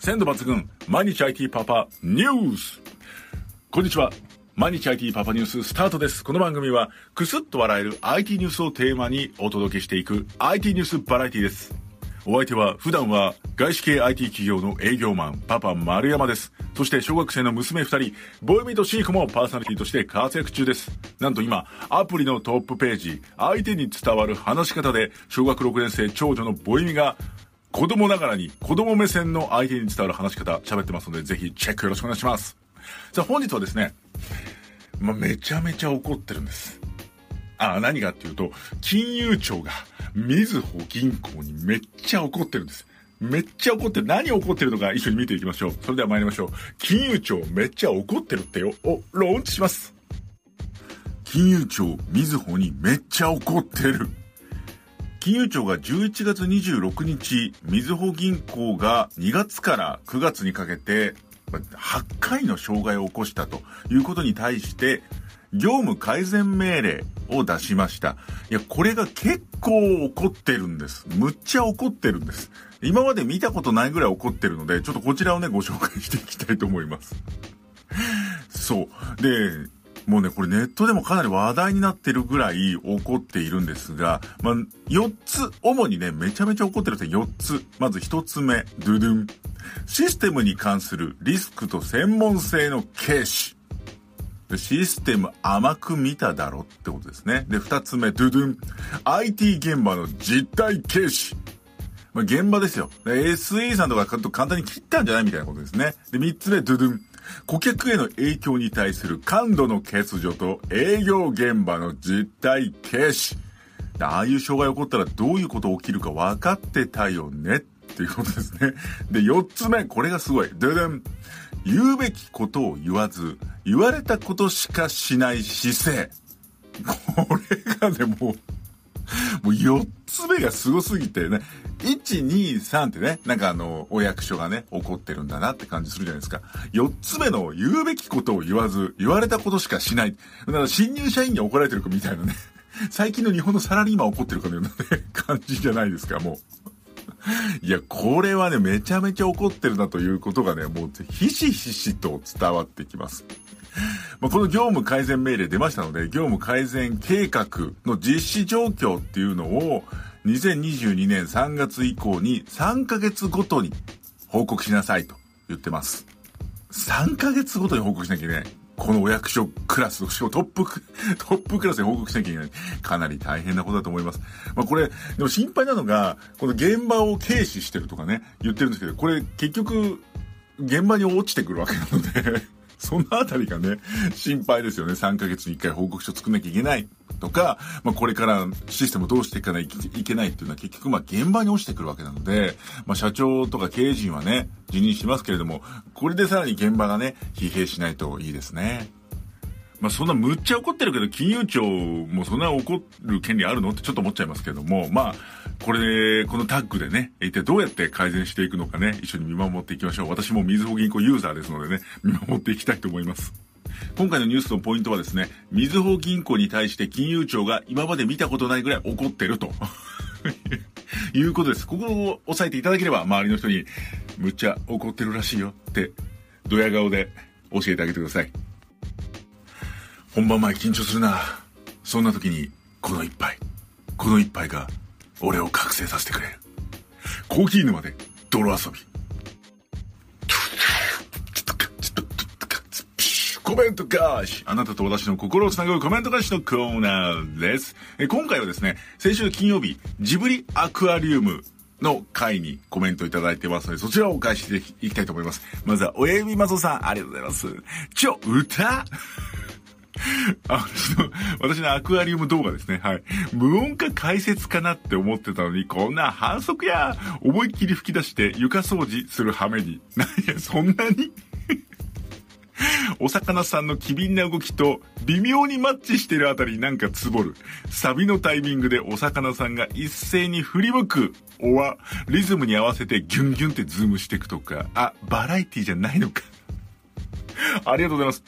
鮮度抜群、毎日 IT パパニュースこんにちは。毎日 IT パパニューススタートです。この番組は、くすっと笑える IT ニュースをテーマにお届けしていく IT ニュースバラエティです。お相手は、普段は外資系 IT 企業の営業マン、パパ丸山です。そして小学生の娘二人、ボイミとシーコもパーソナリティとして活躍中です。なんと今、アプリのトップページ、相手に伝わる話し方で、小学6年生長女のボイミが、子供ながらに子供目線の相手に伝わる話し方喋ってますので、ぜひチェックよろしくお願いします。さあ本日はですね、まあ、めちゃめちゃ怒ってるんです。あ、何かっていうと、金融庁が、みずほ銀行にめっちゃ怒ってるんです。めっちゃ怒ってる。何怒ってるのか一緒に見ていきましょう。それでは参りましょう。金融庁めっちゃ怒ってるってよ。お、ローンチします。金融庁みずほにめっちゃ怒ってる。金融庁が11月26日、みずほ銀行が2月から9月にかけて、8回の障害を起こしたということに対して、業務改善命令を出しました。いや、これが結構怒ってるんです。むっちゃ怒ってるんです。今まで見たことないぐらい怒ってるので、ちょっとこちらをね、ご紹介していきたいと思います。そう。で、もうね、これネットでもかなり話題になってるぐらい怒っているんですが、まあ、4つ、主にね、めちゃめちゃ怒ってるって4つ。まず1つ目、ドゥドゥン。システムに関するリスクと専門性の軽視。システム甘く見ただろってことですね。で、2つ目、ドゥドゥン。IT 現場の実態軽視。まあ、現場ですよ。SE さんとか簡単に切ったんじゃないみたいなことですね。で、3つ目、ドゥドゥン。顧客への影響に対する感度の欠如と営業現場の実態軽視。ああいう障害起こったらどういうこと起きるか分かってたよねっていうことですね。で、4つ目、これがすごい。ドゥドゥン。言うべきことを言わず、言われたことしかしない姿勢。これがね、もう、もう4つ目がすごすぎてね、1、2、3ってね、なんかあの、お役所がね、怒ってるんだなって感じするじゃないですか。4つ目の言うべきことを言わず、言われたことしかしない。だから新入社員に怒られてるかみたいなね。最近の日本のサラリーマン怒ってるかのような、ね、感じじゃないですか、もう。いや、これはね、めちゃめちゃ怒ってるなということがね、もうひしひしと伝わってきます。まあ、この業務改善命令出ましたので、業務改善計画の実施状況っていうのを、2022年3月以降に3ヶ月ごとに報告しなさいと言ってます。3ヶ月ごとに報告しなきゃいけない。このお役所クラス、しかもトップ、トップクラスで報告しなきゃいけない。かなり大変なことだと思います。まあこれ、でも心配なのが、この現場を軽視してるとかね、言ってるんですけど、これ結局、現場に落ちてくるわけなので、そのあたりがね、心配ですよね。3ヶ月に1回報告書作んなきゃいけないとか、まあこれからシステムどうしていかないといけないっていうのは結局まあ現場に落ちてくるわけなので、まあ社長とか経営陣はね、辞任しますけれども、これでさらに現場がね、疲弊しないといいですね。まあそんなむっちゃ怒ってるけど、金融庁もそんな怒る権利あるの？ってちょっと思っちゃいますけども、まあ、これ、このタッグでね、一体どうやって改善していくのかね、一緒に見守っていきましょう。私もみずほ銀行ユーザーですのでね、見守っていきたいと思います。今回のニュースのポイントはですね、みずほ銀行に対して金融庁が今まで見たことないぐらい怒ってると。いうことです。ここを押さえていただければ、周りの人に、むっちゃ怒ってるらしいよって、ドヤ顔で教えてあげてください。本番前緊張するな。そんな時に、この一杯。この一杯が、俺を覚醒させてくれる。コーヒー沼で、泥遊び。コメント返しあなたと私の心をつなぐコメント返しのコーナーです。え今回はですね、先週金曜日、ジブリアクアリウムの回にコメントいただいてますので、そちらをお返ししていきたいと思います。まずは、親指マゾさん、ありがとうございます。ちょ、歌あ私の、私のアクアリウム動画ですね。はい。無音化解説かなって思ってたのに、こんな反則や思いっきり吹き出して床掃除する羽目に。なんや、そんなに？お魚さんの機敏な動きと微妙にマッチしてるあたりになんかつぼる。サビのタイミングでお魚さんが一斉に振り向く。おわ、リズムに合わせてギュンギュンってズームしていくとか。あ、バラエティじゃないのか。ありがとうございます。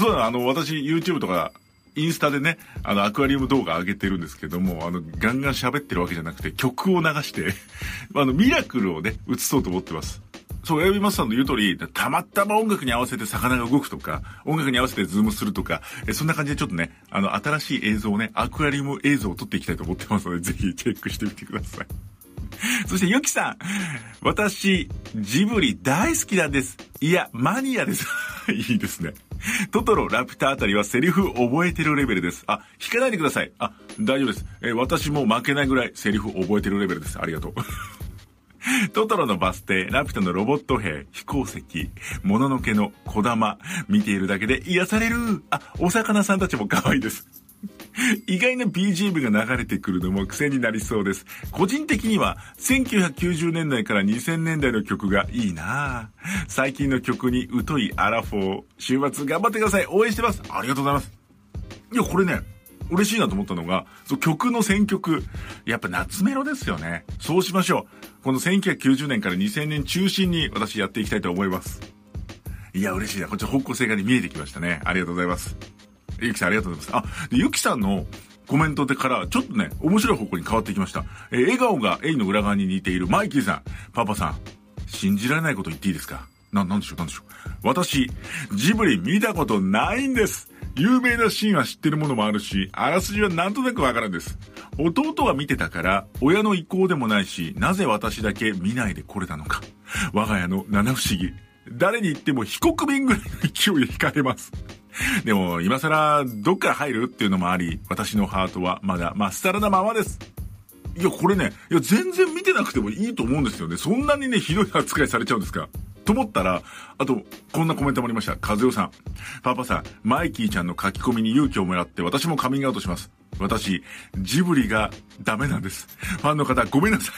そうだ、あの、私 YouTube とかインスタでね、あの、アクアリウム動画上げてるんですけども、あの、ガンガン喋ってるわけじゃなくて、曲を流して、あの、ミラクルをね、映そうと思ってます。そう、エビマスさんの言う通り、たまたま音楽に合わせて魚が動くとか、音楽に合わせてズームするとか、えそんな感じでちょっとね、あの、新しい映像をね、アクアリウム映像を撮っていきたいと思ってますので、ぜひチェックしてみてください。そして、ゆきさん。私、ジブリ大好きなんです。いや、マニアです。いいですね。トトロ、ラピュタあたりはセリフ覚えてるレベルです。あ、引かないでください。あ、大丈夫です。え私も負けないぐらいセリフ覚えてるレベルです。ありがとう。トトロのバス停、ラピュタのロボット兵、飛行石、もののけの小玉、見ているだけで癒される。あ、お魚さんたちも可愛いです。意外な BGM が流れてくるのも癖になりそうです。個人的には1990年代から2000年代の曲がいいな最近の曲に疎いアラフォー。週末頑張ってください。応援してます。ありがとうございます。いや、これね、嬉しいなと思ったのが、そう曲の選曲。やっぱ夏メロですよね。そうしましょう。この1990年から2000年中心に私やっていきたいと思います。いや、嬉しいな。こっち方向性が見えてきましたね。ありがとうございます。ゆきさんありがとうございます。あ、で、ゆきさんのコメントでから、ちょっとね、面白い方向に変わってきました。えー、笑顔がエイの裏側に似ているマイキーさん。パパさん、信じられないこと言っていいですか？な、なんでしょう、なんでしょう。私、ジブリ見たことないんです。有名なシーンは知ってるものもあるし、あらすじはなんとなくわかるんです。弟は見てたから、親の意向でもないし、なぜ私だけ見ないでこれたのか。我が家の七不思議。誰に言っても非国民ぐらいの勢いで惹かれます。でも、今更、どっから入るっていうのもあり、私のハートはまだまっさらなままです。いや、これね、いや、全然見てなくてもいいと思うんですよね。そんなにね、ひどい扱いされちゃうんですか。と思ったら、あと、こんなコメントもありました。和代さん。パパさん、マイキーちゃんの書き込みに勇気をもらって私もカミングアウトします。私、ジブリがダメなんです。ファンの方、ごめんなさい。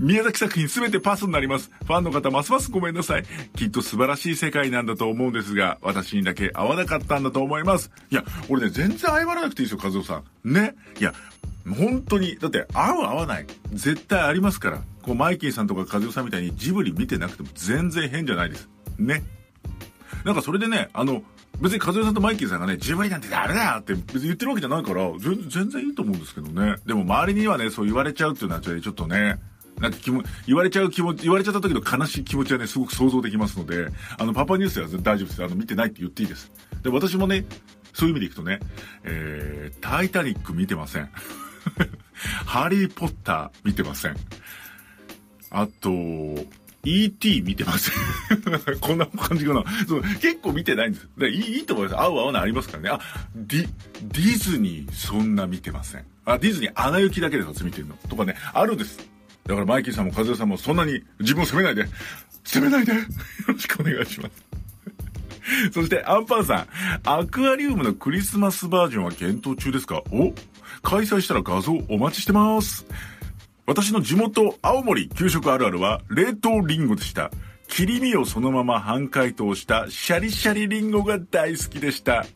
宮崎作品すべてパスになります。ファンの方、ますますごめんなさい。きっと素晴らしい世界なんだと思うんですが、私にだけ合わなかったんだと思います。いや、俺ね、全然謝らなくていいですよ、和夫さん。ね。いや、本当に、だって、合う合わない。絶対ありますから。こう、マイキーさんとか和代さんみたいにジブリ見てなくても全然変じゃないです。ね。なんかそれでね、あの、別に和代さんとマイキーさんがね、ジブリなんてダメだよって別に言ってるわけじゃないから、全然いいと思うんですけどね。でも周りにはね、そう言われちゃうっていうのはちょっとね、なんか気も、言われちゃう気持ち、言われちゃった時の悲しい気持ちはね、すごく想像できますので、あの、パパニュースは大丈夫です。あの、見てないって言っていいです。で、私もね、そういう意味でいくとね、えー、タイタニック見てません。ハリーポッター見てません。あと、E.T. 見てません。こんな感じかな。そう結構見てないんです。でいいいいと思います。合う合わないありますからね。あ、ディ、ディズニーそんな見てません。あ、ディズニー穴行きだけで初見てるの。とかね、あるんです。だからマイキーさんも和代さんもそんなに自分を責めないで。責めないで。よろしくお願いします。そして、アンパンさん。アクアリウムのクリスマスバージョンは検討中ですか？お開催したら画像お待ちしてます。私の地元、青森給食あるあるは、冷凍リンゴでした。切り身をそのまま半解凍したシャリシャリリンゴが大好きでした。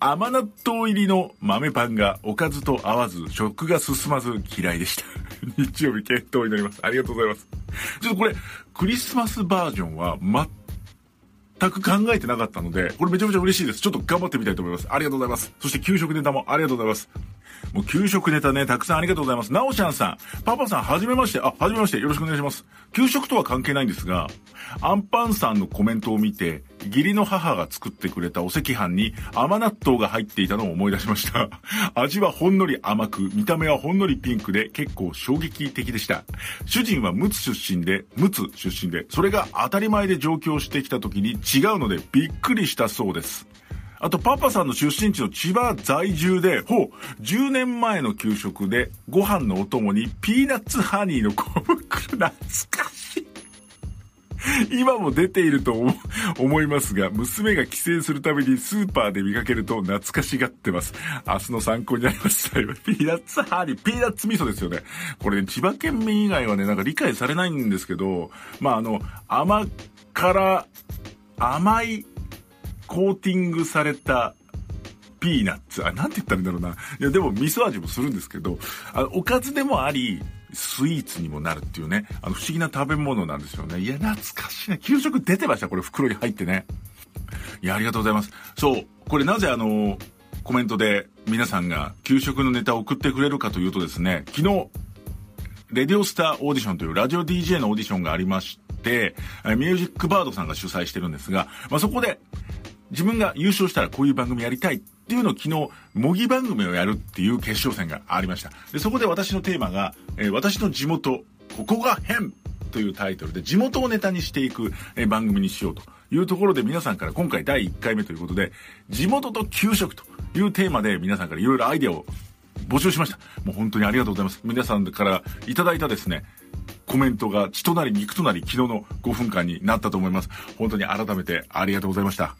甘納豆入りの豆パンがおかずと合わず食が進まず嫌いでした。日曜日検討になります。ありがとうございます。ちょっとこれ、クリスマスバージョンは全く考えてなかったので、これめちゃめちゃ嬉しいです。ちょっと頑張ってみたいと思います。ありがとうございます。そして給食ネタもありがとうございます。もう給食ネタね、たくさんありがとうございます。なおちゃんさん、パパさん、はじめまして。あ、はじめまして。よろしくお願いします。給食とは関係ないんですが、アンパンさんのコメントを見て、義理の母が作ってくれたお赤飯に甘納豆が入っていたのを思い出しました。味はほんのり甘く、見た目はほんのりピンクで結構衝撃的でした。主人は陸奥出身で、陸奥出身で、それが当たり前で上京してきた時に違うのでびっくりしたそうです。あと、パパさんの出身地の千葉在住で、ほう、10年前の給食で、ご飯のお供にピーナッツハニーの小袋、懐かしい。今も出ていると思いますが、娘が帰省するためにスーパーで見かけると懐かしがってます。明日の参考になりました。ピーナッツハニー、ピーナッツ味噌ですよね。これね、千葉県民以外はね、なんか理解されないんですけど、まあ、あの、甘辛、甘いコーティングされたピーナッツ。あ、なんて言ったらいいんだろうな。いや、でも味噌味もするんですけど、あ、おかずでもあり、スイーツにもなるっていうね、あの、不思議な食べ物なんですよね。いや、懐かしいな。給食出てました、これ袋に入ってね。いや、ありがとうございます。そう、これなぜあの、コメントで皆さんが給食のネタを送ってくれるかというとですね、昨日、レディオスターオーディションというラジオ DJ のオーディションがありまして、て、ミュージックバードさんが主催してるんですが、まあ、そこで、自分が優勝したらこういう番組やりたいっていうのを昨日、模擬番組をやるっていう決勝戦がありました。で、そこで私のテーマが、えー、私の地元、ここが変というタイトルで地元をネタにしていく、えー、番組にしようというところで皆さんから今回第1回目ということで、地元と給食というテーマで皆さんからいろいろアイデアを募集しました。もう本当にありがとうございます。皆さんからいただいたですね、コメントが血となり肉となり昨日の5分間になったと思います。本当に改めてありがとうございました。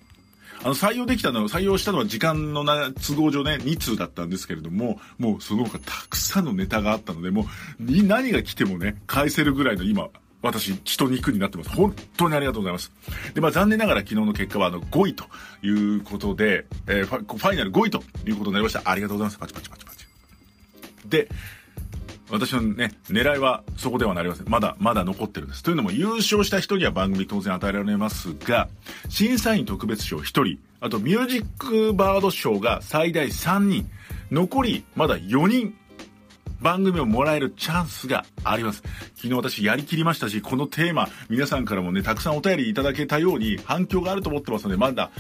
あの、採用できたのは、採用したのは時間のな、都合上ね、2通だったんですけれども、もうその他たくさんのネタがあったので、もう、何が来てもね、返せるぐらいの今、私、血と肉になってます。本当にありがとうございます。で、まあ残念ながら昨日の結果はあの5位ということで、えー、ファイナル5位ということになりました。ありがとうございます。パチパチパチパチ。で、私のね、狙いはそこではなりません。まだ、まだ残ってるんです。というのも優勝した人には番組当然与えられますが、審査員特別賞1人、あとミュージックバード賞が最大3人、残りまだ4人番組をもらえるチャンスがあります。昨日私やりきりましたし、このテーマ、皆さんからもね、たくさんお便りいただけたように反響があると思ってますので、まだ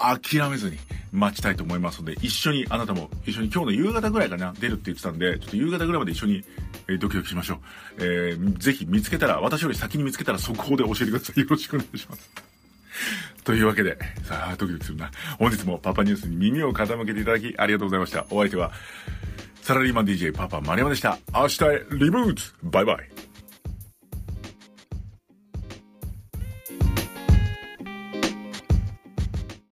諦めずに待ちたいと思いますので、一緒に、あなたも一緒に今日の夕方ぐらいかな、出るって言ってたんで、ちょっと夕方ぐらいまで一緒に、えー、ドキドキしましょう。えー、ぜひ見つけたら、私より先に見つけたら速報で教えてください。よろしくお願いします。というわけで、さあ、ドキドキするな。本日もパパニュースに耳を傾けていただきありがとうございました。お相手は、サラリーマン DJ パパ丸山でした。明日へリブートバイバイ